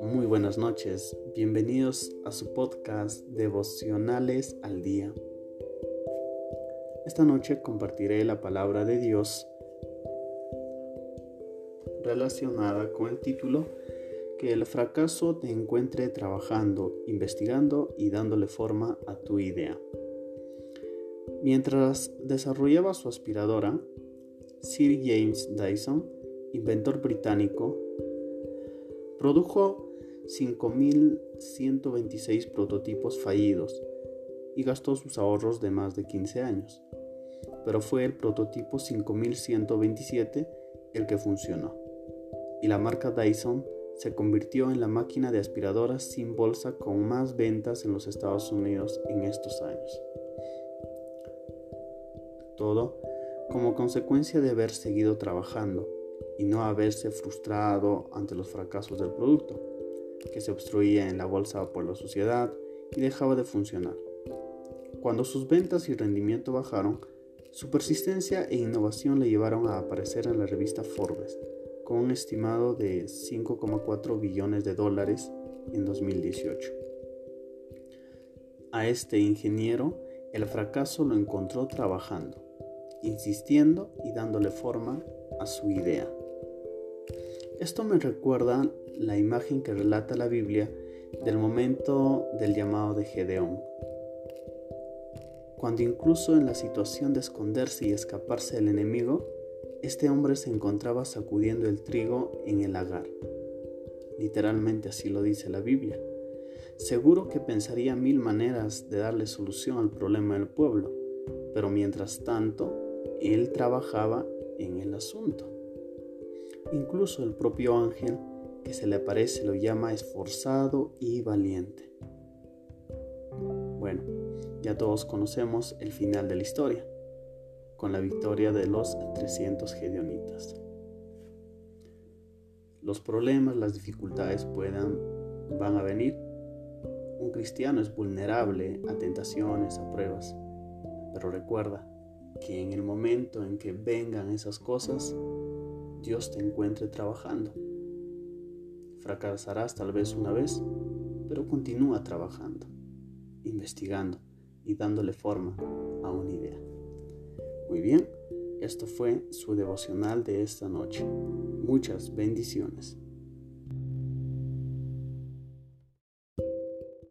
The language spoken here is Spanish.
Muy buenas noches, bienvenidos a su podcast Devocionales al Día. Esta noche compartiré la palabra de Dios relacionada con el título Que el fracaso te encuentre trabajando, investigando y dándole forma a tu idea. Mientras desarrollaba su aspiradora, Sir James Dyson, inventor británico, produjo 5.126 prototipos fallidos y gastó sus ahorros de más de 15 años, pero fue el prototipo 5127 el que funcionó y la marca Dyson se convirtió en la máquina de aspiradoras sin bolsa con más ventas en los Estados Unidos en estos años. Todo como consecuencia de haber seguido trabajando y no haberse frustrado ante los fracasos del producto, que se obstruía en la bolsa por la suciedad y dejaba de funcionar. Cuando sus ventas y rendimiento bajaron, su persistencia e innovación le llevaron a aparecer en la revista Forbes con un estimado de 5,4 billones de dólares en 2018. A este ingeniero el fracaso lo encontró trabajando, insistiendo y dándole forma a su idea. Esto me recuerda la imagen que relata la Biblia del momento del llamado de Gedeón, cuando incluso en la situación de esconderse y escaparse del enemigo, este hombre se encontraba sacudiendo el trigo en el lagar. Literalmente así lo dice la Biblia. Seguro que pensaría mil maneras de darle solución al problema del pueblo, pero mientras tanto, él trabajaba en el asunto. Incluso el propio ángel que se le aparece lo llama esforzado y valiente. Bueno, ya todos conocemos el final de la historia con la victoria de los 300 gedeonitas. Los problemas, las dificultades puedan, van a venir. Un cristiano es vulnerable a tentaciones, a pruebas, pero recuerda que en el momento en que vengan esas cosas, Dios te encuentre trabajando. Fracasarás tal vez una vez, pero continúa trabajando, investigando y dándole forma a una idea. Muy bien, esto fue su devocional de esta noche. Muchas bendiciones.